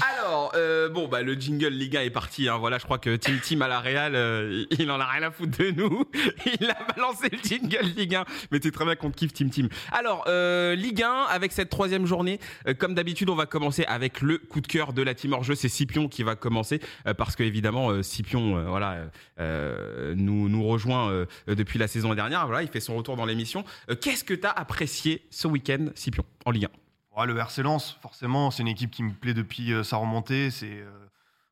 Alors, euh, bon, bah, le jingle Liga est parti. Hein. Voilà, je crois que Team Team à la Real, euh, il en a rien à foutre de nous. Il a balancé le jingle Ligue 1. Mais t'es très bien qu'on te kiffe Team Team. Alors, euh, Ligue 1, avec cette troisième journée, euh, comme d'habitude, on va commencer avec le coup de cœur de la team hors jeu. C'est Scipion qui va commencer euh, parce que évidemment, Scipion, voilà, nous nous rejoint depuis la saison dernière. Voilà, il fait son retour dans l'émission. Qu'est-ce que t'as apprécié ce week-end, Scipion, en Ligue 1 Ouais, le RC Lens, forcément, c'est une équipe qui me plaît depuis euh, sa remontée. C'est euh,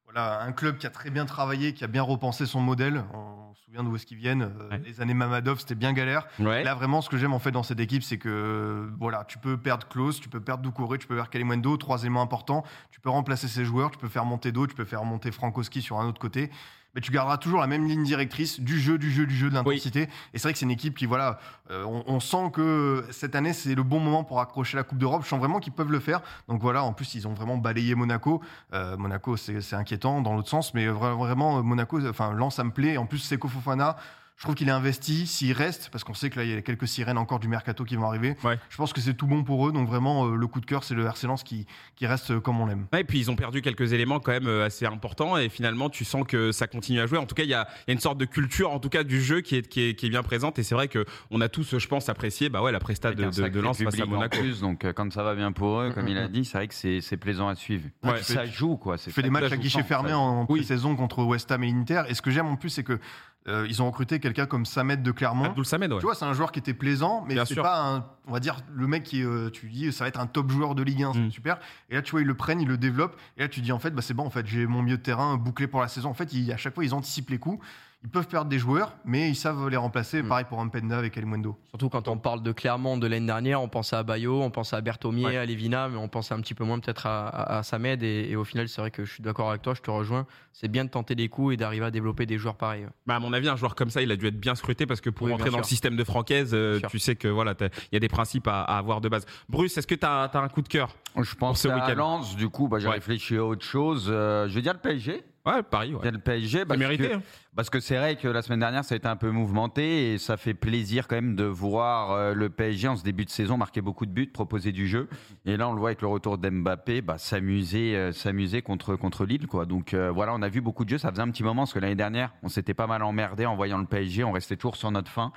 voilà, un club qui a très bien travaillé, qui a bien repensé son modèle. On se souvient d'où est-ce qu'ils viennent. Euh, Ouais. Les années Mamadov, c'était bien galère. Ouais. Là, vraiment, ce que j'aime en fait dans cette équipe, c'est que voilà, tu peux perdre Klaus, tu peux perdre Doucouré, tu peux perdre Kalimundo, trois éléments importants. Tu peux remplacer ces joueurs, tu peux faire monter d'autres, tu peux faire monter Frankowski sur un autre côté. Mais tu garderas toujours la même ligne directrice du jeu, du jeu, du jeu, de l'intensité. Et c'est vrai que c'est une équipe qui, voilà, euh, on, on sent que cette année, c'est le bon moment pour accrocher la Coupe d'Europe. Je sens vraiment qu'ils peuvent le faire. Donc voilà, en plus, ils ont vraiment balayé Monaco. Euh, Monaco, c'est inquiétant dans l'autre sens, mais vra- vraiment, Monaco, enfin, Lens, ça me plaît. En plus, Seko Fofana, je trouve qu'il est investi. S'il reste, parce qu'on sait que là, il y a quelques sirènes encore du mercato qui vont arriver. Ouais. Je pense que c'est tout bon pour eux. Donc vraiment, euh, le coup de cœur, c'est le RC Lens qui, qui reste euh, comme on l'aime. Ouais, et puis ils ont perdu quelques éléments quand même euh, assez importants et finalement tu sens que ça continue à jouer. En tout cas, il y a, il y a une sorte de culture en tout cas du jeu qui est, qui est, qui est bien présente et c'est vrai que on a tous, je pense, apprécié bah ouais la presta de, de, de Lens face à Monaco. plus, donc quand ça va bien pour eux, comme il a dit, c'est vrai que c'est c'est plaisant à suivre. Ouais. Ça joue quoi. c'est Tu fais des matchs à guichet fermé ça. en Oui. pré-saison contre West Ham et l'Inter. Et ce que j'aime en plus, c'est que euh, ils ont recruté quelqu'un comme Samet de Clermont. Abdoul Samed, ouais. Tu vois, c'est un joueur qui était plaisant, mais c'est pas un, on va dire, le mec qui, euh, tu dis, ça va être un top joueur de Ligue 1, c'est Mm. super. Et là, tu vois, ils le prennent, ils le développent. Et là, tu dis, en fait, bah, c'est bon, en fait, j'ai mon milieu de terrain bouclé pour la saison. En fait, ils- à chaque fois, ils anticipent les coups. Ils peuvent perdre des joueurs, mais ils savent les remplacer. Mm. Pareil pour Mpenda avec Alimundo. Surtout quand on parle de Clermont de l'année dernière, on pensait à Bayo, on pensait à Berthomier, Ouais. à Lévina, mais on pensait un petit peu moins peut-être à, à, à Samed. Et, et au final, c'est vrai que je suis d'accord avec toi, je te rejoins. C'est bien de tenter des coups et d'arriver à développer des joueurs pareils. Bah, à mon avis, un joueur comme ça, il a dû être bien scruté parce que pour Oui, bien dans le système de Francaise, euh, tu sais que voilà, il y a des principes à, à avoir de base. Bruce, est-ce que tu as, un coup de cœur Je pense ce à week-end? Lens, du coup, bah, j'ai Ouais. réfléchi à autre chose. Euh, je vais dire le PSG. Ouais, Paris, ouais. dire le PSG parce mérité, que hein. parce que c'est vrai que la semaine dernière ça a été un peu mouvementé et ça fait plaisir quand même de voir euh, le PSG en ce début de saison marquer beaucoup de buts, proposer du jeu. Et là on le voit avec le retour d'Mbappé, bah, s'amuser euh, s'amuser contre contre Lille quoi. Donc euh, voilà, on a vu beaucoup de jeux. Ça faisait un petit moment parce que l'année dernière on s'était pas mal emmerdé en voyant le PSG, on restait toujours sur notre fin.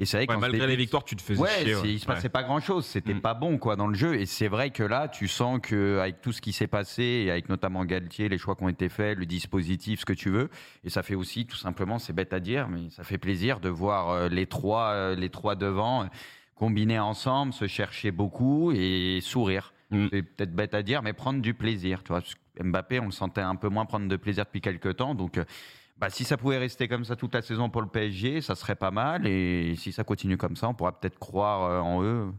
Et c'est vrai Ouais, malgré début les victoires, tu te faisais Ouais, chier. ouais. il se passait pas grand chose. C'était Mm. pas bon quoi dans le jeu. Et c'est vrai que là, tu sens que avec tout ce qui s'est passé, et avec notamment Galtier, les choix qui ont été faits, le dispositif, ce que tu veux, et ça fait aussi tout simplement, c'est bête à dire, mais ça fait plaisir de voir euh, les trois, euh, les trois devant euh, combiner ensemble, se chercher beaucoup et sourire. Mm. C'est peut-être bête à dire, mais prendre du plaisir. Tu vois, Mbappé, on le sentait un peu moins prendre de plaisir depuis quelques temps, donc. Bah, si ça pouvait rester comme ça toute la saison pour le PSG, ça serait pas mal. Et si ça continue comme ça, on pourra peut-être croire euh, en eux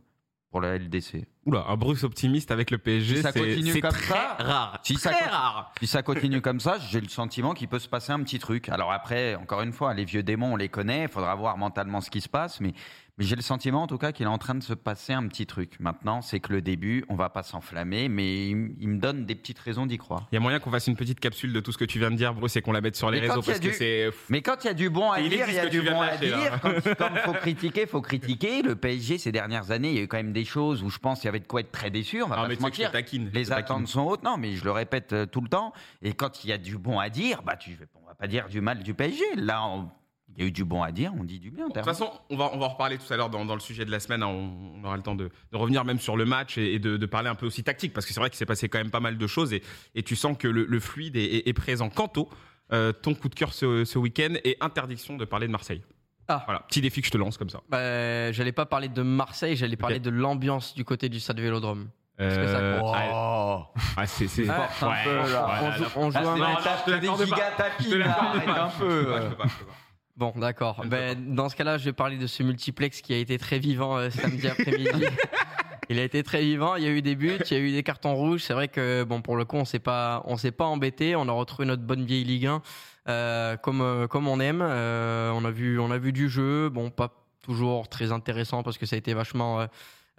pour la LDC. Oula, un Bruce optimiste avec le PSG, Si ça c'est très ça, rare. si ça très continue- rare. Si ça continue comme ça, j'ai le sentiment qu'il peut se passer un petit truc. Alors après, encore une fois, les vieux démons, on les connaît. Il faudra voir mentalement ce qui se passe. Mais, mais j'ai le sentiment, en tout cas, qu'il est en train de se passer un petit truc. Maintenant, c'est que le début, on va pas s'enflammer. Mais il, il me donne des petites raisons d'y croire. Il y a moyen qu'on fasse une petite capsule de tout ce que tu viens de dire, Bruce, et qu'on la mette sur les Mais réseaux il parce que du- c'est. Mais quand il y a du bon à dire, il y a du bon à dire. Quand, quand faut critiquer, faut critiquer. Le PSG, ces dernières années, il y a eu quand même des choses où je pense qu'il y avait de quoi être très déçu. On va Ah, pas mais se mentir. taquine. Les taquine. attentes sont hautes. Non, mais je le répète euh, tout le temps. Et quand il y a du bon à dire, bah, tu, on va pas dire du mal du PSG. Là, on- il y a eu du bon à dire, on dit du bien. De toute façon, on va, on va en reparler tout à l'heure dans, dans le sujet de la semaine. hein. On, on aura le temps de, de revenir même sur le match et, et de, de parler un peu aussi tactique, parce que c'est vrai qu'il s'est passé quand même pas mal de choses et, et tu sens que le, le fluide est, est- est présent. Quanto, euh, ton coup de cœur ce, ce week-end et interdiction de parler de Marseille. Ah. Voilà, petit défi que je te lance comme ça. Bah, j'allais pas parler de Marseille, j'allais parler de l'ambiance du côté du stade Vélodrome. Parce que ça Euh, compte. ah, ah, c'est, c'est- Ah, ouais, un peu, là. ouais, on joue, on joue Ah, un c'est match. l'accorde arrête pas. un peu. Je peux pas, je peux pas. Bon, d'accord. Ben, dans ce cas-là, je vais parler de ce multiplex qui a été très vivant euh, samedi après-midi. Il a été très vivant. Il y a eu des buts, il y a eu des cartons rouges. C'est vrai que bon, pour le coup, on s'est pas, on s'est pas embêté. On a retrouvé notre bonne vieille Ligue 1 euh, comme euh, comme on aime. Euh, on a vu, on a vu du jeu. Bon, pas toujours très intéressant parce que ça a été vachement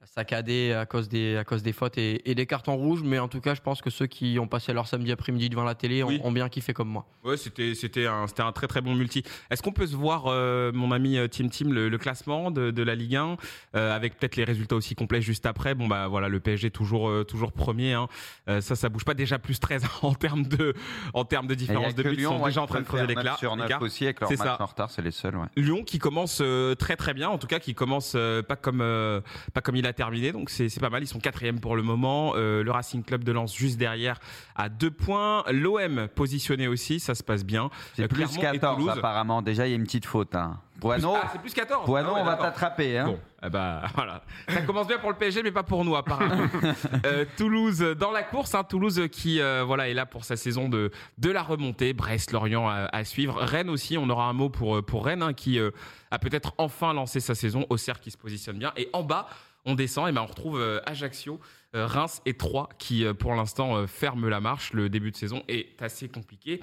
saccadé à cause des, à cause des fautes et, et des cartons rouges. Mais en tout cas, je pense que ceux qui ont passé leur samedi après-midi devant la télé ont, Oui. ont bien kiffé comme moi. Ouais, c'était c'était un c'était un très très bon multi. Est-ce qu'on peut se voir euh, mon ami euh, Team Team le, le classement de, de la Ligue 1 euh, avec peut-être les résultats aussi complets juste après? Bon bah voilà, le PSG toujours euh, toujours premier hein. Euh, ça ça bouge pas déjà plus 13 en termes de en termes de différence de ils Lyon, sont ouais, déjà en train de creuser. 9 sur 9 l'écart. aussi avec leur C'est match ça. en retard, c'est les seuls. Ouais. Lyon qui commence euh, très très bien, en tout cas qui commence euh, pas comme euh, pas comme il a terminé, donc c'est pas mal. Ils sont quatrième pour le moment. Euh, le Racing Club de Lens juste derrière à deux points. L'OM positionné aussi, ça se passe bien. C'est Euh, plus Clermont et 14 Toulouse. apparemment. Déjà, il y a une petite faute. Hein. Poineau, Ah, c'est plus 14. Poineau, Ah ouais, on va t'attraper. Hein. Bon, eh ben, voilà. Ça commence bien pour le PSG, mais pas pour nous apparemment. Euh, Toulouse dans la course, hein, Toulouse qui euh, voilà est là pour sa saison de de la remontée. Brest, Lorient à, à suivre. Rennes aussi, on aura un mot pour pour Rennes hein, qui euh, a peut-être enfin lancé sa saison. Auxerre qui se positionne bien. Et en bas, on descend et ben on retrouve euh, Ajaccio, euh, Reims et Troyes qui euh, pour l'instant ferment la marche. Le début de saison est assez compliqué.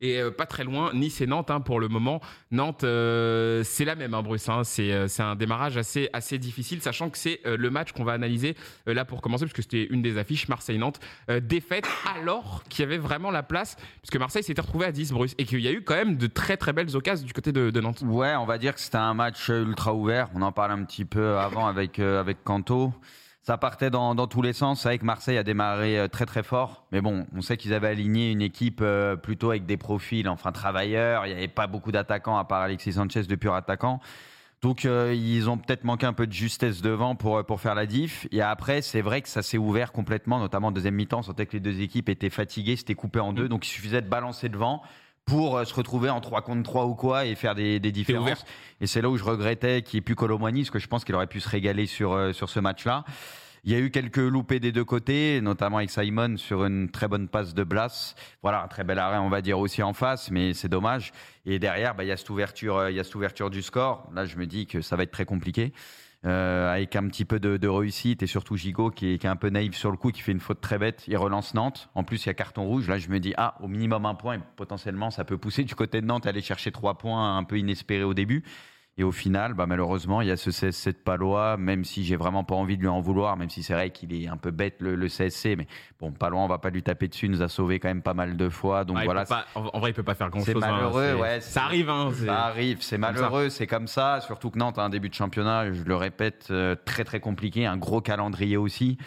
Et euh, pas très loin, Nice et Nantes hein, pour le moment. Nantes, euh, c'est la même, hein, Bruce. hein. C'est euh, c'est un démarrage assez, assez difficile, sachant que c'est le match qu'on va analyser là pour commencer, puisque c'était une des affiches Marseille-Nantes. Défaite alors qu'il y avait vraiment la place, puisque Marseille s'était retrouvé à 10, Bruce, et qu'il y a eu quand même de très très belles occasions du côté de, Nantes. Ouais, on va dire que c'était un match ultra ouvert. On en parle un petit peu avant avec, avec Kanto. Ça partait dans, dans tous les sens. C'est vrai que Marseille a démarré euh, très très fort. Mais bon, on sait qu'ils avaient aligné une équipe euh, plutôt avec des profils, enfin travailleurs. Il n'y avait pas beaucoup d'attaquants à part Alexis Sanchez, de pur attaquant. Donc euh, ils ont peut-être manqué un peu de justesse devant pour, pour faire la diff. Et après, c'est vrai que ça s'est ouvert complètement, notamment en deuxième mi-temps. On sentait que les deux équipes étaient fatiguées, c'était coupé en deux. Donc il suffisait de balancer devant pour euh, se retrouver en 3 contre 3 ou quoi et faire des, différences. Et c'est là où je regrettais qu'il n'y ait plus Colomboigny, parce que je pense qu'il aurait pu se régaler sur, euh, sur ce match-là. Il y a eu quelques loupés des deux côtés, notamment avec Simon sur une très bonne passe de Blas. Voilà, un très bel arrêt, on va dire aussi en face, mais c'est dommage. Et derrière, bah, il y a cette ouverture, euh, il y a cette ouverture du score. Là, je me dis que ça va être très compliqué. Euh, avec un petit peu de, réussite et surtout Gigot qui est, qui est un peu naïf sur le coup, qui fait une faute très bête. Il relance Nantes. En plus, il y a carton rouge. Là, je me dis, ah, au minimum un point potentiellement, ça peut pousser du côté de Nantes, aller chercher trois points un peu inespérés au début. Et au final, bah, malheureusement, il y a ce CSC de Palois, même si j'ai vraiment pas envie de lui en vouloir, même si c'est vrai qu'il est un peu bête le, le CSC, mais bon, Palois, on va pas lui taper dessus, il nous a sauvé quand même pas mal de fois. Donc Ah, il voilà, pas- en, vrai, il peut pas faire grand c'est chose. malheureux, ouais, Ça arrive, hein. c'est- ça arrive, c'est malheureux, c'est comme ça. Surtout que Nantes a un début de championnat, je le répète, euh, très très compliqué, un gros calendrier aussi.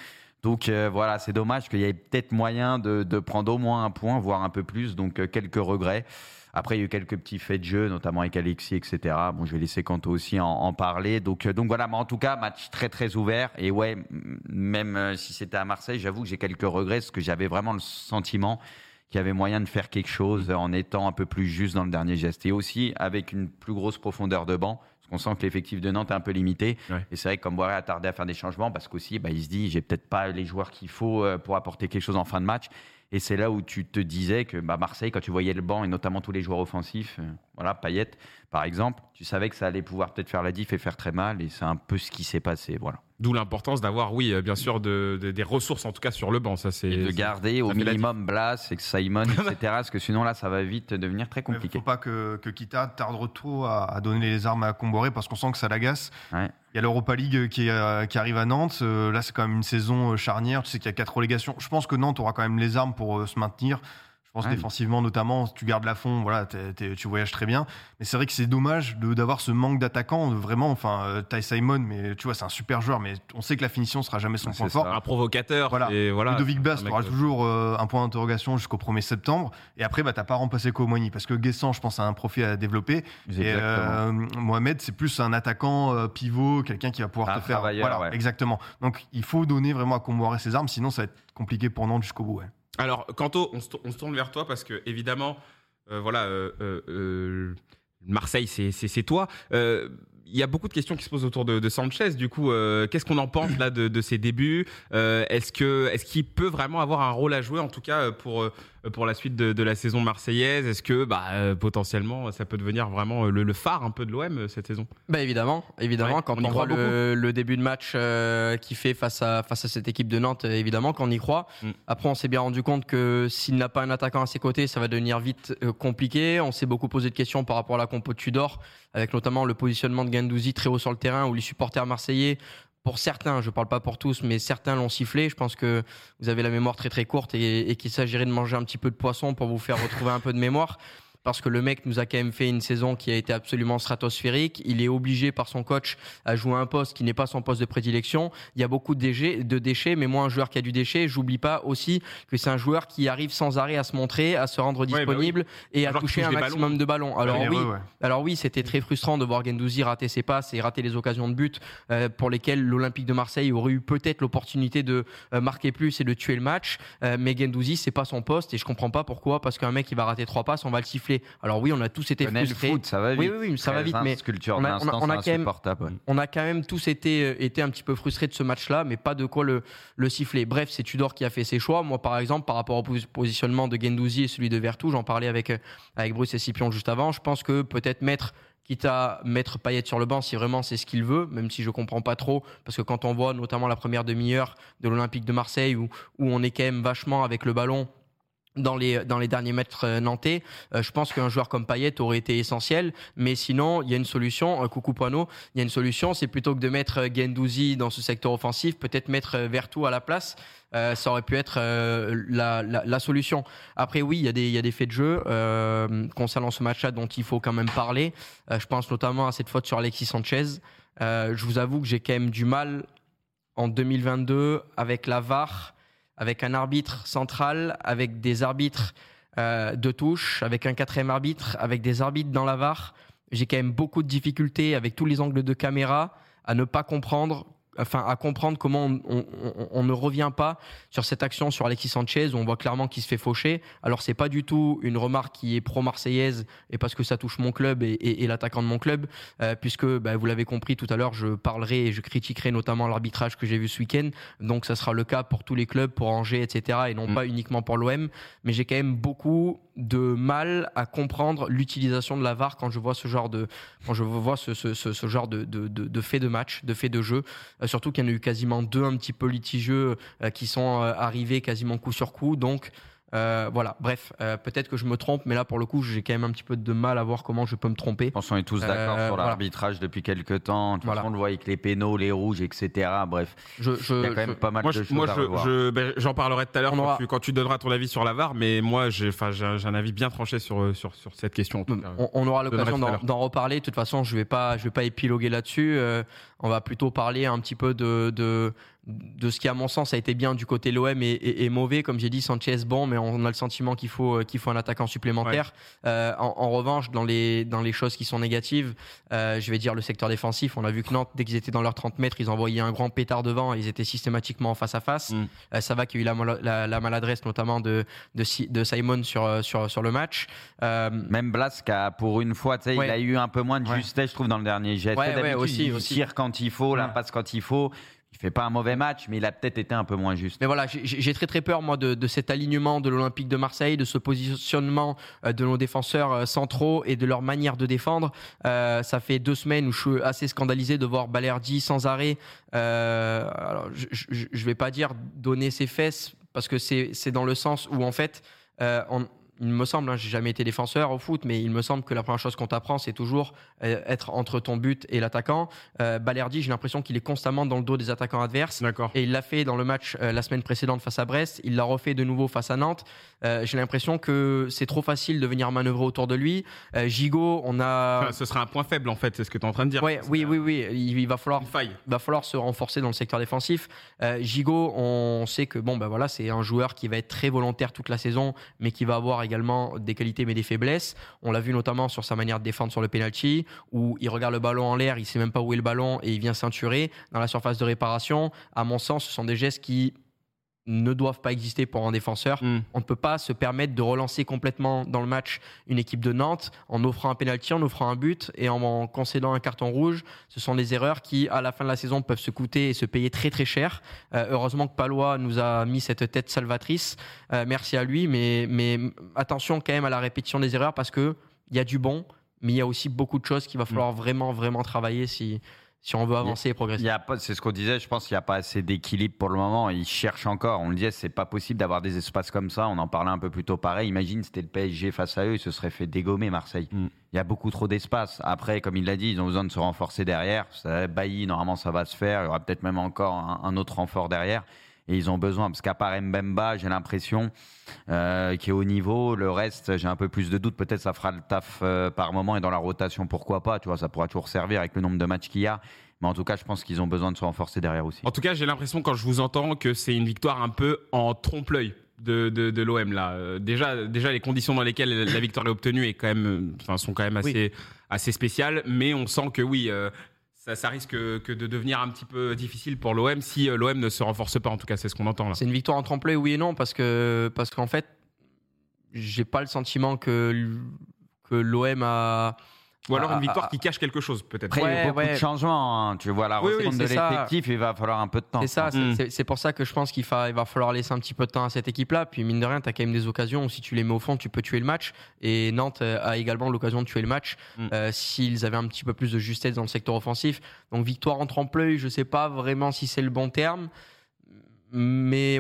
Donc euh, voilà, c'est dommage qu'il y ait peut-être moyen de, de prendre au moins un point, voire un peu plus. Donc euh, quelques regrets. Après, il y a eu quelques petits faits de jeu, notamment avec Alexis, etc. Bon, je vais laisser Kanto aussi en, en parler. Donc, euh, donc voilà, mais en tout cas, match très très ouvert. Et ouais, même euh, si c'était à Marseille, j'avoue que j'ai quelques regrets, parce que j'avais vraiment le sentiment qu'il y avait moyen de faire quelque chose en étant un peu plus juste dans le dernier geste. Et aussi avec une plus grosse profondeur de banc, parce qu'on sent que l'effectif de Nantes est un peu limité. Ouais. Et c'est vrai que comme Boiré a tardé à faire des changements, parce qu'aussi, bah, il se dit, j'ai peut-être pas les joueurs qu'il faut euh, pour apporter quelque chose en fin de match. Et c'est là où tu te disais que bah, Marseille, quand tu voyais le banc et notamment tous les joueurs offensifs, euh, voilà, Payet par exemple, tu savais que ça allait pouvoir peut-être faire la diff et faire très mal. Et c'est un peu ce qui s'est passé. Voilà. D'où l'importance d'avoir, oui, euh, bien sûr, de, de- des ressources, en tout cas sur le banc. Ça, c'est. Et de garder au minimum Blas et Simon, etc. parce que sinon là, ça va vite devenir très Il compliqué. faut pas que, que Kita tarde trop à, à donner les armes à Comboré parce qu'on sent que ça l'agace. Ouais. Il y a l'Europa League qui, euh, qui arrive à Nantes. Euh, là, c'est quand même une saison euh, charnière. Tu sais qu'il y a quatre relégations. Je pense que Nantes aura quand même les armes pour euh, se maintenir. Je pense Ouais. défensivement, notamment, tu gardes la fond, voilà, tu voyages très bien. Mais c'est vrai que c'est dommage d'avoir ce manque d'attaquants. Vraiment, enfin, euh, Ty Simon, mais tu vois, c'est un super joueur, mais on sait que la finition sera jamais son point fort. Un provocateur. Voilà. Et voilà. Ludovic Bas, un tu mec, auras euh, toujours euh, un point d'interrogation jusqu'au 1er septembre. Et après, bah, t'as pas remplacé Kouamouani parce que Guessant, je pense, a un profil à développer. Et euh, Mohamed, c'est plus un attaquant euh, pivot, quelqu'un qui va pouvoir Un te faire. Voilà, ouais. exactement. Donc, il faut donner vraiment à Comboiré ses armes, sinon ça va être compliqué pour Nantes jusqu'au bout. ouais. Alors, Kanto, on se, on se tourne vers toi parce que, évidemment, euh, voilà, euh, euh, Marseille, c'est toi. Il y a beaucoup de questions qui se posent autour de, de Sanchez. Du coup, euh, qu'est-ce qu'on en pense là de, de ses débuts? Euh, Est-ce que est-ce qu'il peut vraiment avoir un rôle à jouer, en tout cas euh, pour pour la suite de, de la saison marseillaise? Est-ce que bah, euh, potentiellement ça peut devenir vraiment le, le phare un peu de l'OM cette saison? Bah évidemment, évidemment, Ouais, quand on y on, croit voit le, le début de match qu'il fait face à, face à cette équipe de Nantes, évidemment qu'on y croit. Mm. Après, on s'est bien rendu compte que s'il n'a pas un attaquant à ses côtés, ça va devenir vite compliqué. On s'est beaucoup posé de questions par rapport à la compo de Tudor, avec notamment le positionnement de Très haut sur le terrain, où les supporters marseillais pour certains, je ne parle pas pour tous, mais certains l'ont sifflé. Je pense que vous avez la mémoire très très courte et qu'il s'agirait de manger un petit peu de poisson pour vous faire retrouver un peu de mémoire parce que le mec nous a quand même fait une saison qui a été absolument stratosphérique. Il est obligé par son coach à jouer un poste qui n'est pas son poste de prédilection. Il y a beaucoup de déchets, de déchets mais moi, un joueur qui a du déchet, j'oublie pas aussi que c'est un joueur qui arrive sans arrêt à se montrer, à se rendre Ouais, bah oui. disponible et à toucher touche un maximum de ballons. Alors oui, ouais. alors oui, c'était très frustrant de voir Gendouzi rater ses passes et rater les occasions de but euh, pour lesquelles l'Olympique de Marseille aurait eu peut-être l'opportunité de euh, marquer plus et de tuer le match. Euh, mais Gendouzi, c'est pas son poste et je comprends pas pourquoi. Parce qu'un mec qui va rater trois passes, on va le siffler. Alors oui, on a tous été le frustrés. foot, ça va vite. Oui, oui, oui, ça va vite, mais on a- on a- d'instant, on a c'est quand même- insupportable. ouais. on a quand même tous été, euh, été un petit peu frustrés de ce match-là, mais pas de quoi le, le siffler. Bref, c'est Tudor qui a fait ses choix. Moi, par exemple, par rapport au pos- positionnement de Gendouzi et celui de Vertou, j'en parlais avec, euh, avec Bruce et Scipion juste avant. Je pense que peut-être mettre, quitte à mettre Payet sur le banc si vraiment c'est ce qu'il veut, même si je comprends pas trop, parce que quand on voit notamment la première demi-heure de l'Olympique de Marseille où, où on est quand même vachement avec le ballon dans les, dans les derniers mètres euh, nantais, euh, je pense qu'un joueur comme Payet aurait été essentiel. Mais sinon, il y a une solution. euh, coucou Poano, il y a une solution. C'est plutôt que de mettre Gendouzi dans ce secteur offensif, peut-être mettre Vertou à la place. Ça aurait pu être la, la, solution. Après, oui, il y, a des, il y a des faits de jeu concernant ce match-là dont il faut quand même parler. Je pense notamment à cette faute sur Alexis Sanchez. Je vous avoue que j'ai quand même du mal en 2022 avec la VAR, avec un arbitre central, avec des arbitres euh, de touche, avec un quatrième arbitre, avec des arbitres dans la VAR. J'ai quand même beaucoup de difficultés avec tous les angles de caméra à ne pas comprendre, enfin à comprendre comment on, on- on- on ne revient pas sur cette action sur Alexis Sanchez où on voit clairement qu'il se fait faucher. Alors c'est pas du tout une remarque qui est pro-marseillaise et parce que ça touche mon club et, et- et l'attaquant de mon club, euh, puisque bah, vous l'avez compris tout à l'heure, je parlerai et je critiquerai notamment l'arbitrage que j'ai vu ce week-end. Donc ça sera le cas pour tous les clubs, pour Angers, etc. et non Mm. pas uniquement pour l'OM. Mais j'ai quand même beaucoup de mal à comprendre l'utilisation de la VAR quand je vois ce genre de quand je vois ce, ce, ce, genre de, de, de, de fait de match, de fait de jeu. Euh, surtout qu'il y en a eu quasiment deux un petit peu litigieux euh, qui sont euh, arrivés quasiment coup sur coup. Donc euh, voilà, bref, euh, peut-être que je me trompe, mais là pour le coup j'ai quand même un petit peu de mal à voir comment je peux me tromper. Je pense qu'on est tous d'accord Euh, sur voilà. l'arbitrage depuis quelques temps. De toute Voilà. façon, on le voit avec les pénaux, les rouges, etc. Bref, Je, je, il y a quand même je- pas mal Moi, de choses moi, à je- revoir. je- ben, j'en parlerai tout à l'heure On quand, quand tu donneras ton avis sur la VAR, mais moi, j'ai, un avis bien tranché sur, sur, sur cette question. En tout cas. On, on aura l'occasion d'en reparler. De toute façon, je vais pas, je vais pas épiloguer là-dessus. Euh, on va plutôt parler un petit peu de, de, de ce qui, à mon sens, a été bien du côté l'OM et, mauvais. Comme j'ai dit, Sanchez bon, mais on a le sentiment qu'il faut, euh, qu'il faut un attaquant supplémentaire. Euh, en, en revanche, dans les, dans les choses qui sont négatives, euh, je vais dire le secteur défensif. On a vu que Nantes, dès qu'ils étaient dans leurs 30 mètres, ils envoyaient un grand pétard devant. et Ils étaient systématiquement en face à face. Mm. Euh, ça va qu'il y a eu la, mal- la- la maladresse, notamment de, de, Si- de Simon sur, sur, sur le match. Même Blas, qui a, pour une fois, Ouais. il a eu un peu moins de Ouais. justesse, je trouve, dans le dernier jet. Aussi, il aussi. tire quand il faut, la Ouais. passe quand il faut. Il fait pas un mauvais match, mais il a peut-être été un peu moins juste. Mais voilà, j'ai- très très peur moi de, cet alignement de l'Olympique de Marseille, de ce positionnement euh, de nos défenseurs euh, centraux et de leur manière de défendre. Euh, ça fait deux semaines où je suis assez scandalisé de voir Balerdi sans arrêt. Alors, je, je, vais pas dire donner ses fesses parce que c'est dans le sens où en fait, on- il me semble, hein, j'ai jamais été défenseur au foot, mais il me semble que la première chose qu'on t'apprend, c'est toujours euh, être entre ton but et l'attaquant. Euh, Balerdi, j'ai l'impression qu'il est constamment dans le dos des attaquants adverses. D'accord. Et il l'a fait dans le match euh, la semaine précédente face à Brest. Il l'a refait de nouveau face à Nantes. Euh, J'ai l'impression que c'est trop facile de venir manœuvrer autour de lui. Euh, Gigot, on a. Enfin, ce sera un point faible, en fait, c'est ce que tu es en train de dire. Ouais, oui, oui, oui. Il, il va falloir faille. va falloir se renforcer dans le secteur défensif. Euh, Gigot, on sait que bon, ben voilà, c'est un joueur qui va être très volontaire toute la saison, mais qui va avoir également des qualités mais des faiblesses. On l'a vu notamment sur sa manière de défendre sur le penalty, où il regarde le ballon en l'air, il sait même pas où est le ballon et il vient ceinturer dans la surface de réparation. À mon sens, ce sont des gestes qui ne doivent pas exister pour un défenseur. Hmm. On ne peut pas se permettre de relancer complètement dans le match une équipe de Nantes en offrant un penalty, en offrant un but et en, en concédant un carton rouge. Ce sont des erreurs qui, à la fin de la saison, peuvent se coûter et se payer très très cher. Euh, heureusement que Palois nous a mis cette tête salvatrice. Euh, merci à lui, mais, mais attention quand même à la répétition des erreurs parce que il y a du bon, mais il y a aussi beaucoup de choses qu'il va falloir vraiment vraiment travailler si si on veut avancer et progresser. Il y a pas, c'est ce qu'on disait, je pense qu'il n'y a pas assez d'équilibre pour le moment. Ils cherchent encore. On le disait, c'est pas possible d'avoir des espaces comme ça. On en parlait un peu plus tôt pareil. Imagine, c'était le PSG face à eux, ils se seraient fait dégommer Marseille. Mm. Il y a beaucoup trop d'espace. Après, comme il l'a dit, ils ont besoin de se renforcer derrière. Ça, Bailly, normalement, ça va se faire. Il y aura peut-être même encore un, un autre renfort derrière. Et ils ont besoin, parce qu'à part Mbemba, j'ai l'impression, euh, qui est au niveau, le reste, j'ai un peu plus de doutes. Peut-être ça fera le taf euh, par moment et dans la rotation, pourquoi pas. Tu vois, ça pourra toujours servir avec le nombre de matchs qu'il y a. Mais en tout cas, je pense qu'ils ont besoin de se renforcer derrière aussi. En tout cas, j'ai l'impression quand je vous entends que c'est une victoire un peu en trompe-l'œil de, de, de l'OM là. Euh, déjà, déjà les conditions dans lesquelles la victoire est obtenue est quand même, enfin, sont quand même assez, assez spéciales, mais on sent que oui. euh, ça, risque que de devenir un petit peu difficile pour l'OM si euh, l'OM ne se renforce pas. En tout cas, c'est ce qu'on entend là. C'est une victoire en tremplin, oui et non, parce que parce qu'en fait, j'ai pas le sentiment que que l'OM a. Ou alors Ah, une victoire ah, qui cache quelque chose, peut-être. Après, il y a Ouais, beaucoup ouais. de changements. hein. Tu vois la Oui, de l'effectif, il va falloir un peu de temps. C'est ça, c'est- Mm. c'est pour ça que je pense qu'il va falloir laisser un petit peu de temps à cette équipe-là. Puis mine de rien, tu as quand même des occasions où si tu les mets au fond, tu peux tuer le match. Et Nantes euh, a également l'occasion de tuer le match Mm. euh, s'ils avaient un petit peu plus de justesse dans le secteur offensif. Donc victoire en trempe-l'œil, je sais pas vraiment si c'est le bon terme, mais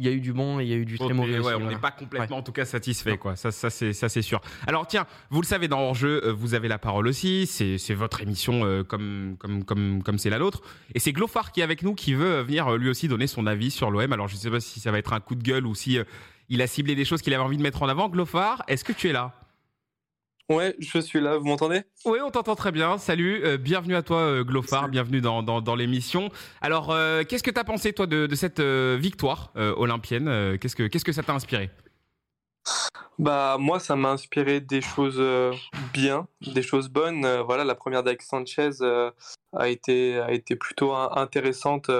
il y a eu du bon et il y a eu du très mauvais. ouais, aussi, on voilà. n'est pas complètement, en tout cas, satisfait, quoi. Ça, ça c'est, ça, c'est sûr. Alors, tiens, vous le savez, dans Hors-jeu, euh, vous avez la parole aussi. C'est, c'est votre émission euh, comme, comme, comme, comme c'est la nôtre. Et c'est Glofar qui est avec nous, qui veut euh, venir lui aussi donner son avis sur l'OM. Alors, je ne sais pas si ça va être un coup de gueule ou si euh, il a ciblé des choses qu'il avait envie de mettre en avant. Glofar, est-ce que tu es là? Ouais, je suis là, vous m'entendez? Oui, on t'entend très bien. Salut, euh, bienvenue à toi, euh, Glofar, bienvenue dans, dans, dans l'émission. Alors, euh, qu'est-ce que tu as pensé, toi, de, de cette euh, victoire olympienne qu'est-ce, que, qu'est-ce que ça t'a inspiré? Bah moi, ça m'a inspiré des choses bien, des choses bonnes. Voilà, la première d'Alex Sanchez a été a été plutôt in- intéressante,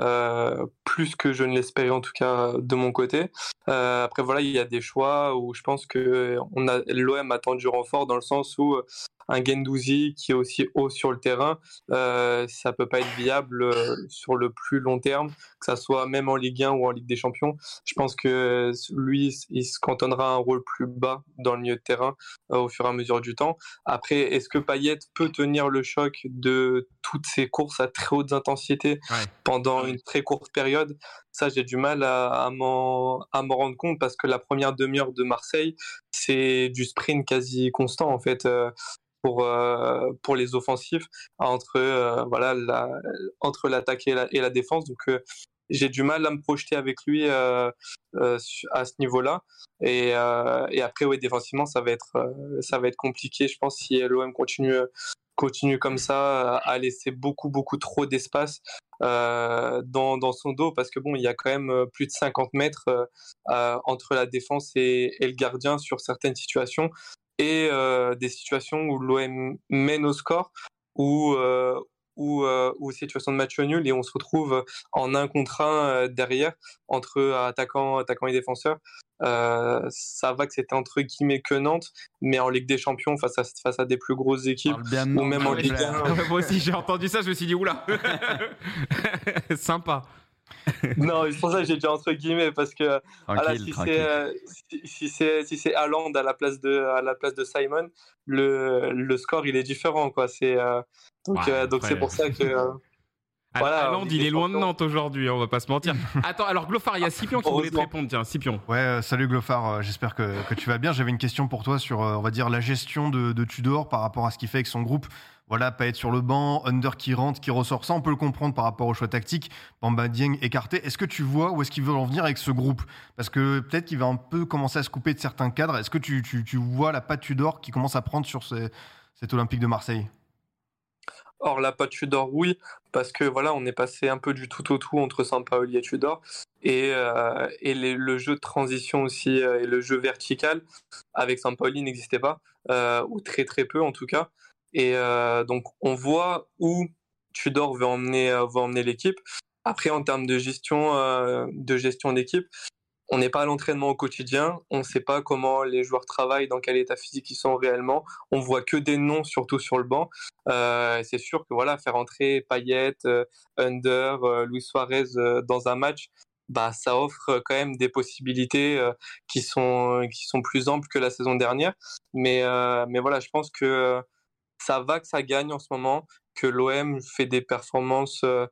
euh, plus que je ne l'espérais en tout cas de mon côté. Euh, après voilà, il y a des choix où je pense que on a l'OM attend du renfort dans le sens où euh, un Gendouzi qui est aussi haut sur le terrain, euh, ça peut pas être viable sur le plus long terme, que ça soit même en Ligue 1 ou en Ligue des Champions. Je pense que lui, il se cantonnera à un rôle plus bas dans le milieu de terrain euh, au fur et à mesure du temps. Après, est-ce que Payet peut tenir le choc de toutes ces courses à très haute intensité Ouais. pendant une très courte période Ça, j'ai du mal à, à m'en rendre compte parce que la première demi-heure de Marseille, c'est du sprint quasi constant en fait. euh, pour, euh, pour les offensifs entre euh, voilà entre l'attaque et la, défense donc j'ai du mal à me projeter avec lui à ce niveau-là. Et, et après, oui, défensivement, ça va être, ça va être compliqué, je pense, si l'OM continue, continue comme ça, à laisser beaucoup, beaucoup trop d'espace euh, dans, dans son dos, parce que bon, il y a quand même euh, plus de 50 mètres euh, euh, entre la défense et, le gardien sur certaines situations, et euh, des situations où l'OM mène au score, euh, ou, euh, ou situation de match nul et on se retrouve en un contre un euh, derrière entre attaquants attaquant et défenseurs. Euh, ça va que c'était entre guillemets que Nantes, mais en Ligue des Champions face à, face à des plus grosses équipes, ou même en Ligue plaît. 1. Moi aussi, j'ai entendu ça, je me suis dit, oula Sympa. non, c'est pour ça que j'ai dit entre guillemets parce que voilà, si c'est euh, si, si c'est si Haaland à la place de à la place de Simon, le, le score il est différent quoi. C'est euh, donc Ouais, euh, donc c'est pour ça que euh, Voilà, Haaland, en Ligue il est loin de. Nantes aujourd'hui, on va pas se mentir. Attends, alors Glofar, il y a Scipion qui voulait te répondre. Tiens, Scipion. Ouais, salut Glofar, j'espère que, que tu vas bien. J'avais une question pour toi sur, on va dire, la gestion de, de Tudor par rapport à ce qu'il fait avec son groupe. Voilà, pas être sur le banc, Under qui rentre, qui ressort. Ça, on peut le comprendre par rapport au choix tactique. Bamba Dieng écarté. Est-ce que tu vois où est-ce qu'il veut en venir avec ce groupe? Parce que peut-être qu'il va un peu commencer à se couper de certains cadres. Est-ce que tu, vois la patte Tudor qui commence à prendre sur ce- cet Olympique de Marseille? Or la patte Tudor, oui, parce que voilà, on est passé un peu du tout au tout entre Sampaoli et Tudor, et, euh, le jeu de transition aussi euh, et le jeu vertical avec Sampaoli n'existait pas, euh, ou très très peu en tout cas. Et euh, donc on voit où Tudor veut emmener, euh, veut emmener l'équipe. Après, en termes de gestion, euh, de gestion d'équipe, on n'est pas à l'entraînement au quotidien, on ne sait pas comment les joueurs travaillent, dans quel état physique ils sont réellement. On voit que des noms, surtout sur le banc. C'est sûr que voilà, faire entrer Payet, Under, Luis Suarez dans un match, bah ça offre quand même des possibilités qui sont qui sont plus amples que la saison dernière. Mais mais voilà, je pense que ça va que ça gagne en ce moment, que l'OM fait des performances euh,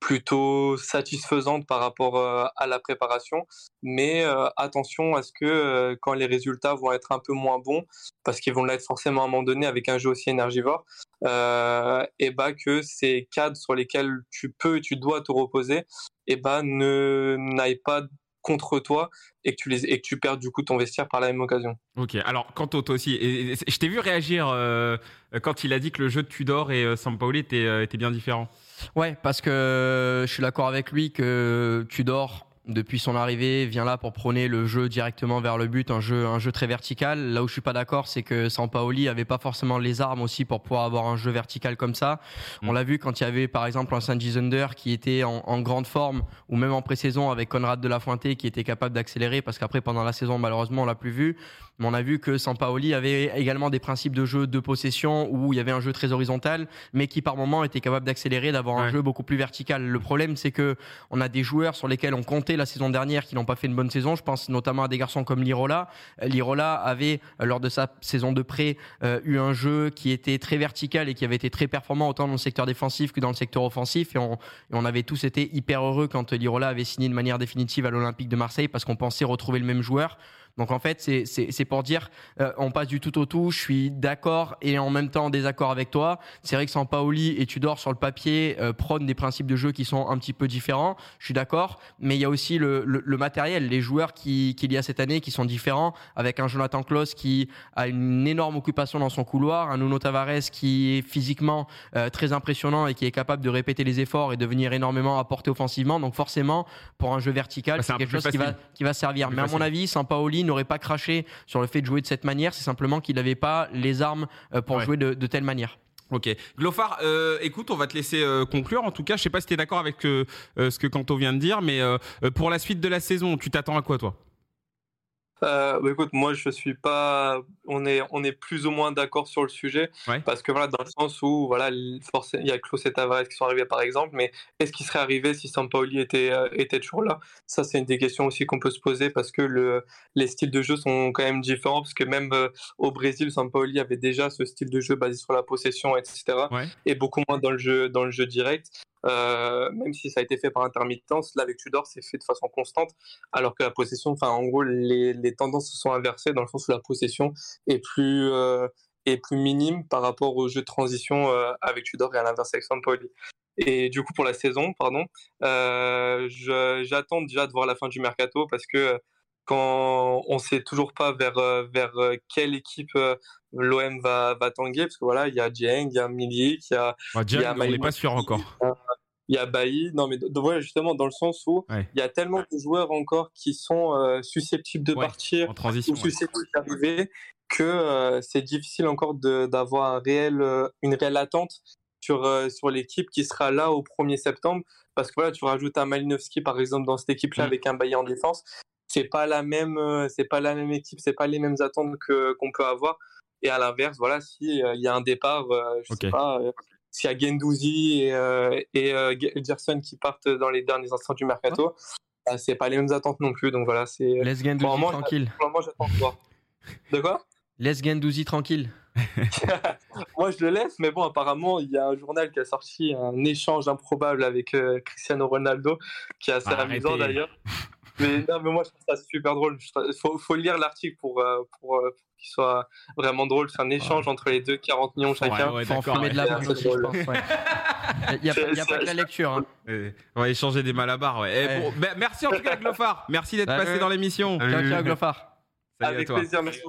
plutôt satisfaisantes par rapport euh, à la préparation. Mais euh, attention à ce que quand les résultats vont être un peu moins bons, parce qu'ils vont l'être forcément à un moment donné avec un jeu aussi énergivore, et bah que ces cadres sur lesquels tu peux et tu dois te reposer, et bah ne n'aillent pas contre toi et que tu les et que tu perds du coup ton vestiaire par la même occasion. Ok, alors Kanto, toi aussi, et- et- je t'ai vu réagir euh, quand il a dit que le jeu de Tudor et euh, Sampaoli était, euh, était bien différent. Ouais, parce que je suis d'accord avec lui que Tudor, depuis son arrivée, vient là pour prôner le jeu directement vers le but, un jeu, un jeu très vertical. Là où je suis pas d'accord, c'est que Sampaoli avait pas forcément les armes aussi pour pouvoir avoir un jeu vertical comme ça. Mm. On l'a vu quand il y avait par exemple un Sanji Zunder qui était en, en grande forme, ou même en pré-saison avec Conrad de la Fuente qui était capable d'accélérer, parce qu'après pendant la saison malheureusement on l'a plus vu. Mais on a vu que Sampaoli avait également des principes de jeu de possession où il y avait un jeu très horizontal, mais qui par moment était capable d'accélérer, d'avoir un jeu beaucoup plus vertical. Le problème, c'est que on a des joueurs sur lesquels on comptait la saison dernière qui n'ont pas fait une bonne saison. Je pense notamment à des garçons comme Lirola. Euh, Lirola avait, euh, lors de sa saison de prêt, euh, eu un jeu qui était très vertical et qui avait été très performant autant dans le secteur défensif que dans le secteur offensif. Et on, et on avait tous été hyper heureux quand Lirola avait signé de manière définitive à l'Olympique de Marseille parce qu'on pensait retrouver le même joueur. Donc en fait, c'est- pour dire, euh, on passe du tout au tout. Je suis d'accord et en même temps en désaccord avec toi. C'est vrai que Sampaoli et Tudor sur le papier euh, prônent des principes de jeu qui sont un petit peu différents. Je suis d'accord, mais il y a aussi le, le- le matériel, les joueurs qui- qu'il y a cette année qui sont différents, avec un Jonathan Klaus qui a une énorme occupation dans son couloir, un Nuno Tavares qui est physiquement euh, très impressionnant et qui est capable de répéter les efforts et de venir énormément apporter offensivement. Donc forcément, pour un jeu vertical, Bah, c'est quelque chose qui va, qui va servir. Plus Mais à mon avis, N'aurait pas craché sur le fait de jouer de cette manière. C'est simplement qu'il n'avait pas les armes euh, pour Ouais. jouer de, de telle manière. Ok. Glofar, euh, écoute, on va te laisser euh, conclure. En tout cas, je sais pas si tu es d'accord avec euh, ce que Kanto vient de dire, mais pour la suite de la saison, tu t'attends à quoi, toi? Bah, écoute, moi je suis pas, on est, on est plus ou moins d'accord sur le sujet, Ouais. parce que voilà, dans le sens où voilà, il y a Klaus et Tavares qui sont arrivés par exemple, mais est-ce qu'il serait arrivé si Sampaoli était, euh, était toujours là? Ça, c'est une des questions aussi qu'on peut se poser parce que le, les styles de jeu sont quand même différents, parce que même euh, au Brésil, Sampaoli avait déjà ce style de jeu basé sur la possession, etc., Ouais. et beaucoup moins dans le jeu, dans le jeu direct. Euh, même si ça a été fait par intermittence, là avec Tudor, c'est fait de façon constante alors que la possession, enfin en gros les, les tendances se sont inversées dans le sens où la possession est plus euh, est plus minime par rapport au jeu de transition euh, avec Tudor et à l'inverse avec Sampaoli. Et du coup pour la saison, pardon, j'attends déjà de voir la fin du mercato parce que quand on sait toujours pas vers vers quelle équipe l'OM va va tanguer parce que voilà il y a Dieng, il y a Milik, il y a Bah, Il y a Dieng, On n'est pas sûr encore. Il y a Bailly. Non, mais ouais, justement, dans le sens où Ouais. il y a tellement de joueurs encore qui sont euh, susceptibles de Ouais, partir En transition. ou ouais. susceptibles d'arriver que euh, c'est difficile encore de- d'avoir un réel, euh, une réelle attente sur, sur l'équipe qui sera là au 1er septembre. Parce que voilà, tu rajoutes un Malinowski, par exemple, dans cette équipe-là Mm. avec un Bailly en défense. C'est pas la même, c'est pas la même équipe, c'est pas les mêmes attentes que qu'on peut avoir. Et à l'inverse, voilà, si il y a un départ, je Ok. sais pas, s'il y a Gendouzi et, euh, et euh, Ederson qui partent dans les derniers instants du mercato, bah, c'est pas les mêmes attentes non plus. Donc voilà, c'est Laisse Gendouzi Pour le moment, tranquille. pour le moment, j'attends de voir. De quoi? Laisse Gendouzi tranquille. Moi, je le laisse, mais bon, apparemment, il y a un journal qui a sorti un échange improbable avec euh, Cristiano Ronaldo, qui est assez Ah, amusant d'ailleurs. Mais non, mais moi, je trouve ça super drôle. Il faut, faut lire l'article pour, euh, pour, euh, pour qu'il soit vraiment drôle. C'est un échange entre les deux, 40 millions chacun. Ouais, ouais, Faut en de la aussi, je pense. ouais. Il n'y a, y a pas que la lecture. hein. On va échanger des malabars. Ouais. Eh, Ouais. bon, bah, merci en tout cas, Glofar. Merci d'être passé dans l'émission. Ciao, ciao, Glofar. À Avec toi. plaisir, merci.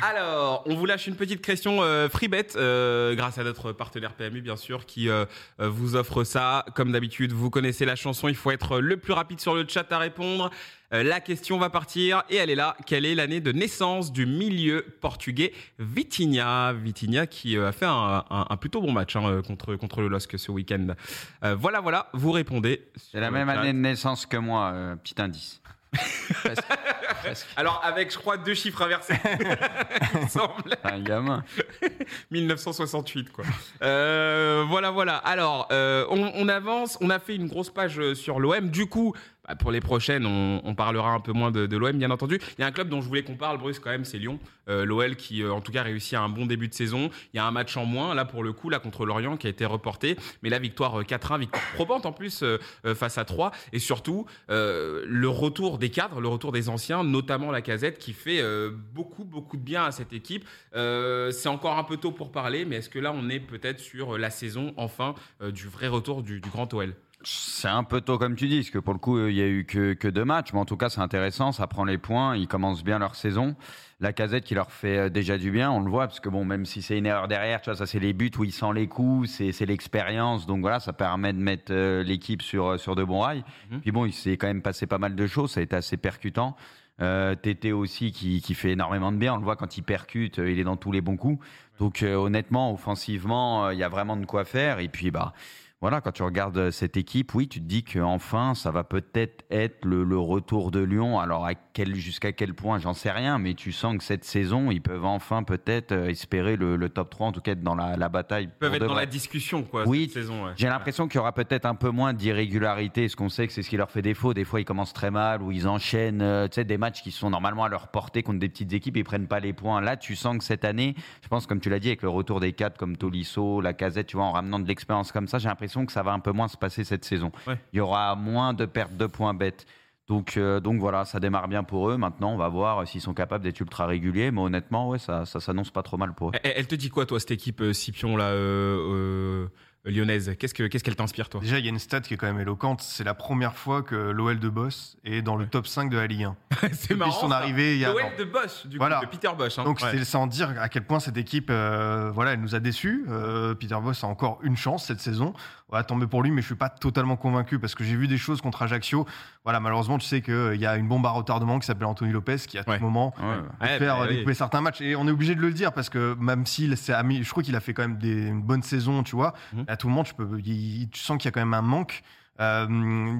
Alors, on vous lâche une petite question euh, FreeBet, euh, grâce à notre partenaire PMU, bien sûr, qui euh, vous offre ça. Comme d'habitude, vous connaissez la chanson, il faut être le plus rapide sur le chat à répondre. La question va partir et elle est là. Quelle est l'année de naissance du milieu portugais Vitinha? Vitinha qui a fait un, un- un plutôt bon match hein, contre, contre le LOSC ce week-end. Voilà, voilà, vous répondez. C'est la même année de naissance que moi, petit indice. Presque. Alors, avec, je crois, deux chiffres inversés, il semble. Un gamin. 1968 quoi. Euh, voilà voilà. Alors euh, on, on avance. On a fait une grosse page euh, sur l'OM. Du coup bah, pour les prochaines, on, on parlera un peu moins de, de l'OM, bien entendu. Il y a un club dont je voulais qu'on parle, Bruce, quand même, c'est Lyon. Euh, L'OL qui, en tout cas, réussit un bon début de saison. Il y a un match en moins, là, pour le coup, là, contre Lorient, qui a été reporté. Mais la victoire euh, 4-1, victoire probante en plus face à 3. Et surtout, le retour des cadres, le retour des anciens, notamment la casette, qui fait euh, beaucoup, beaucoup de bien à cette équipe. Euh, c'est encore un peu tôt pour parler, mais est-ce que là, on est peut-être sur la saison, enfin, euh, du vrai retour du, du grand OL C'est un peu tôt comme tu dis, parce que pour le coup, il y a eu que, que deux matchs, mais en tout cas, c'est intéressant, ça prend les points, ils commencent bien leur saison. La casette qui leur fait déjà du bien, on le voit, parce que bon, même si c'est une erreur derrière, tu vois, ça c'est les buts où il sent les coups, c'est c'est l'expérience, donc voilà, ça permet de mettre l'équipe sur, sur de bons rails. Mhm. Puis bon, il s'est quand même passé pas mal de choses, ça a été assez percutant. Euh, Tété aussi qui, qui fait énormément de bien, on le voit quand il percute, euh, il est dans tous les bons coups. Donc euh, honnêtement, offensivement, il y a vraiment de quoi faire. Et puis bah voilà, quand tu regardes euh, cette équipe, oui, tu te dis qu'enfin, ça va peut-être être le, le retour de Lyon. Alors, à quel, jusqu'à quel point, j'en sais rien, mais tu sens que cette saison, ils peuvent enfin peut-être euh, espérer le, le top 3, en tout cas être dans la, la bataille. Ils peuvent être dans la discussion, quoi, Oui, cette saison. ouais. J'ai l'impression qu'il y aura peut-être un peu moins d'irrégularité, ce qu'on sait que c'est ce qui leur fait défaut. Des fois, ils commencent très mal ou ils enchaînent euh, tu sais, des matchs qui sont normalement à leur portée contre des petites équipes et ils prennent pas les points. Là, tu sens que cette année, je pense, comme tu l'as dit, avec le retour des quatre comme Tolisso, la casette, tu vois, en ramenant de l'expérience comme ça, j'ai l'impression que ça va un peu moins se passer cette saison. Ouais. Il y aura moins de pertes de points bêtes. Donc, euh, donc voilà, ça démarre bien pour eux. Maintenant, on va voir s'ils sont capables d'être ultra réguliers. Mais honnêtement, ouais, ça, ça s'annonce pas trop mal pour eux. Elle, te dit quoi, toi, cette équipe euh, Scipion, là, euh, euh, lyonnaise Qu'est-ce que- qu'est-ce qu'elle t'inspire, toi? Déjà, il y a une stat qui est quand même éloquente. C'est la première fois que l'OL de Boss est dans le top 5 de la Ligue 1. C'est marrant. son ça. arrivée il y a. L'OL de Bosch, du Voilà. coup, de Peter Bosch. hein. Donc Ouais. c'est sans dire à quel point cette équipe, euh, voilà, elle nous a déçus. Euh, Peter Boss a encore une chance cette saison. Voilà, tant mieux pour lui, mais je suis pas totalement convaincu parce que j'ai vu des choses contre Ajaccio. Voilà, malheureusement, tu sais qu'il y a une bombe à retardement qui s'appelle Anthony Lopez qui à Ouais. tout moment Ouais. peut Ouais, faire bah, oui. découper certains matchs et on est obligé de le dire parce que même s'il s'est ami, je crois qu'il a fait quand même des, une bonne saison, tu vois. Mhm. À tout moment, tu peux, tu sens qu'il y a quand même un manque. Euh,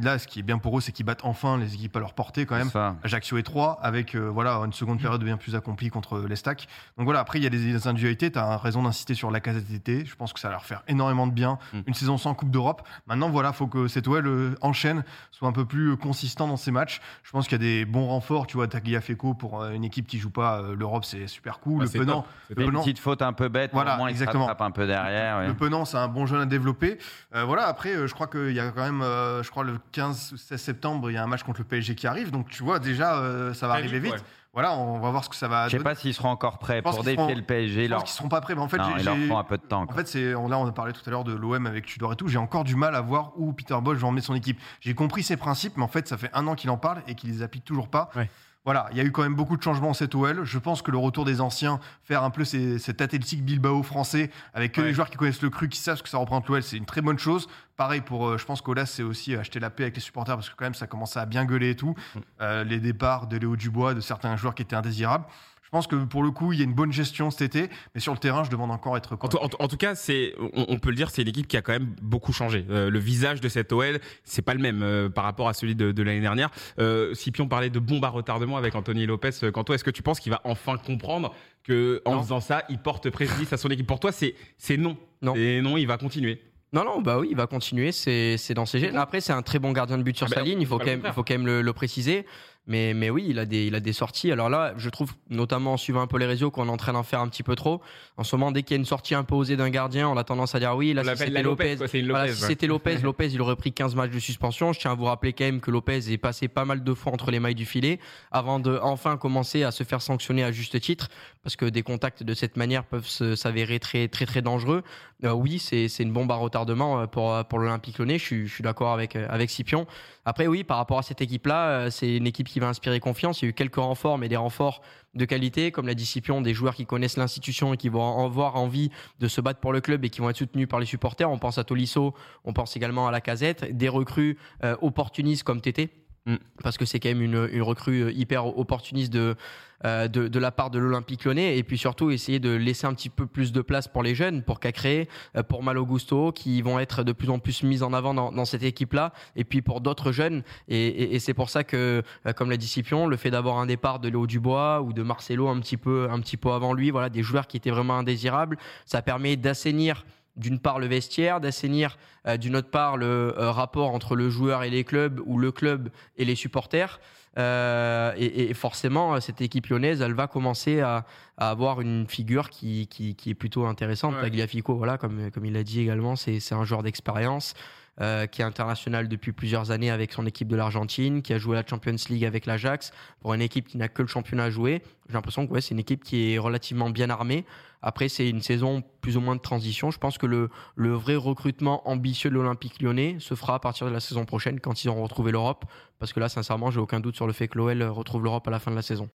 là, ce qui est bien pour eux, c'est qu'ils battent enfin les équipes à leur portée quand même. Ça. Ajaccio est 3 avec euh, voilà une seconde période bien plus accomplie contre l'Estac. Donc voilà, après il y a des, des individualités, tu as raison d'insister sur la d'été, je pense que ça va leur faire énormément de bien. Mm. Une saison sans Coupe d'Europe. Maintenant voilà, faut que cet OL euh, enchaîne, soit un peu plus euh, consistant dans ses matchs. Je pense qu'il y a des bons renforts, tu vois, Tagliafico pour euh, une équipe qui joue pas euh, l'Europe, c'est super cool. Le Penant, le Une petite faute un peu bête, Voilà, au moins il se exactement. rattrape un peu derrière. ouais. le Penant, c'est un bon jeune à développer. Euh, voilà, après, euh, je crois qu'il y a quand même, euh, je crois le 15 ou 16 septembre, il y a un match contre le PSG qui arrive. Donc tu vois, déjà, euh, ça va arriver vite, ouais. Voilà, on va voir ce que ça va Je sais donner. pas s'ils seront encore prêts pour défier seront- le PSG. Je leur- pense qu'ils seront pas prêts. Mais en fait, Non, j'ai- il leur un peu de temps. en quoi. fait, c'est là, on a parlé tout à l'heure de l'OM avec Tudor et tout. J'ai encore du mal à voir où Peter Bosch va emmener son équipe. J'ai compris ses principes, mais en fait, ça fait un an qu'il en parle et qu'il les applique toujours pas. Ouais. Voilà, il y a eu quand même beaucoup de changements en cette OL. Je pense que le retour des anciens, faire un peu ces- cet athlétique Bilbao français avec que Ouais. les joueurs qui connaissent le cru, qui savent ce que ça représente l'OL, c'est une très bonne chose. Pareil pour, euh, je pense qu'Olas, c'est aussi acheter la paix avec les supporters parce que quand même, ça commençait à bien gueuler et tout. Mm. Euh, les départs de Léo Dubois, de certains joueurs qui étaient indésirables. Je pense que pour le coup, il y a une bonne gestion cet été, mais sur le terrain, je demande encore à être En tout, en tout- en tout cas, c'est, on, on peut le dire, c'est une équipe qui a quand même beaucoup changé. Euh, le visage de cette OL, c'est pas le même euh, par rapport à celui de, de l'année dernière. Euh, Scipion parlait de bombe à retardement avec Anthony Lopez. Euh, Quentin, est-ce que tu penses qu'il va enfin comprendre que en Non. faisant ça, il porte préjudice à son équipe? Pour toi, c'est, c'est non. Non. Et non, il va continuer. Non, non, bah oui, il va continuer, c'est c'est dans ses gènes. Après, c'est un très bon gardien de but sur Ah sa bah, ligne, il faut quand même, il faut quand même le, le préciser. Mais, mais oui, il a, des, il a des sorties. Alors là, je trouve, notamment en suivant un peu les réseaux, qu'on est en train d'en faire un petit peu trop. En ce moment, dès qu'il y a une sortie un peu osée d'un gardien, on a tendance à dire oui, là, si l'appelle c'était Lopez. Lopez, voilà, Lopez. si c'était Lopez, Lopez, il aurait pris 15 matchs de suspension. Je tiens à vous rappeler quand même que Lopez est passé pas mal de fois entre les mailles du filet avant de enfin commencer à se faire sanctionner à juste titre parce que des contacts de cette manière peuvent s'avérer très, très, très dangereux. Euh, oui, c'est une bombe à retardement euh, pour, pour l'Olympique Lyonnais. Je suis, je suis d'accord avec, euh, avec Scipion. Après, oui, par rapport à cette équipe-là, euh, c'est une équipe qui va inspirer confiance. Il y a eu quelques renforts, mais des renforts de qualité, comme l'a dit Scipion, des joueurs qui connaissent l'institution et qui vont avoir envie de se battre pour le club et qui vont être soutenus par les supporters. On pense à Tolisso, on pense également à la casette, des recrues euh, opportunistes comme Tété. Mm. Parce que c'est quand même une, recrue euh, hyper opportuniste de, euh, de, de la part de l'Olympique lyonnais. Et puis surtout, essayer de laisser un petit peu plus de place pour les jeunes, pour Cacré, euh, pour Malo Gusto, qui vont être de plus en plus mis en avant dans, cette équipe-là. Et puis pour d'autres jeunes. Et, c'est pour ça que, comme l'a dit Scipion, le fait d'avoir un départ de Léo Dubois ou de Marcelo un petit peu, un petit peu avant lui, voilà, des joueurs qui étaient vraiment indésirables, ça permet d'assainir d'une part le vestiaire, d'assainir euh, d'une autre part le euh, rapport entre le joueur et les clubs ou le club et les supporters. Euh, et, et forcément, cette équipe lyonnaise, elle va commencer à, à avoir une figure qui, qui, qui est plutôt intéressante. Ouais. Tagliafico, voilà, comme, comme il l'a dit également, c'est c'est un joueur d'expérience. Euh, qui est international depuis plusieurs années avec son équipe de l'Argentine, qui a joué la Champions League avec l'Ajax, pour une équipe qui n'a que le championnat à jouer. J'ai l'impression que ouais, c'est une équipe qui est relativement bien armée. Après, c'est une saison plus ou moins de transition. Je pense que le, le vrai recrutement ambitieux de l'Olympique lyonnais se fera à partir de la saison prochaine quand ils auront retrouvé l'Europe. Parce que là, sincèrement, j'ai aucun doute sur le fait que l'OL retrouve l'Europe à la fin de la saison.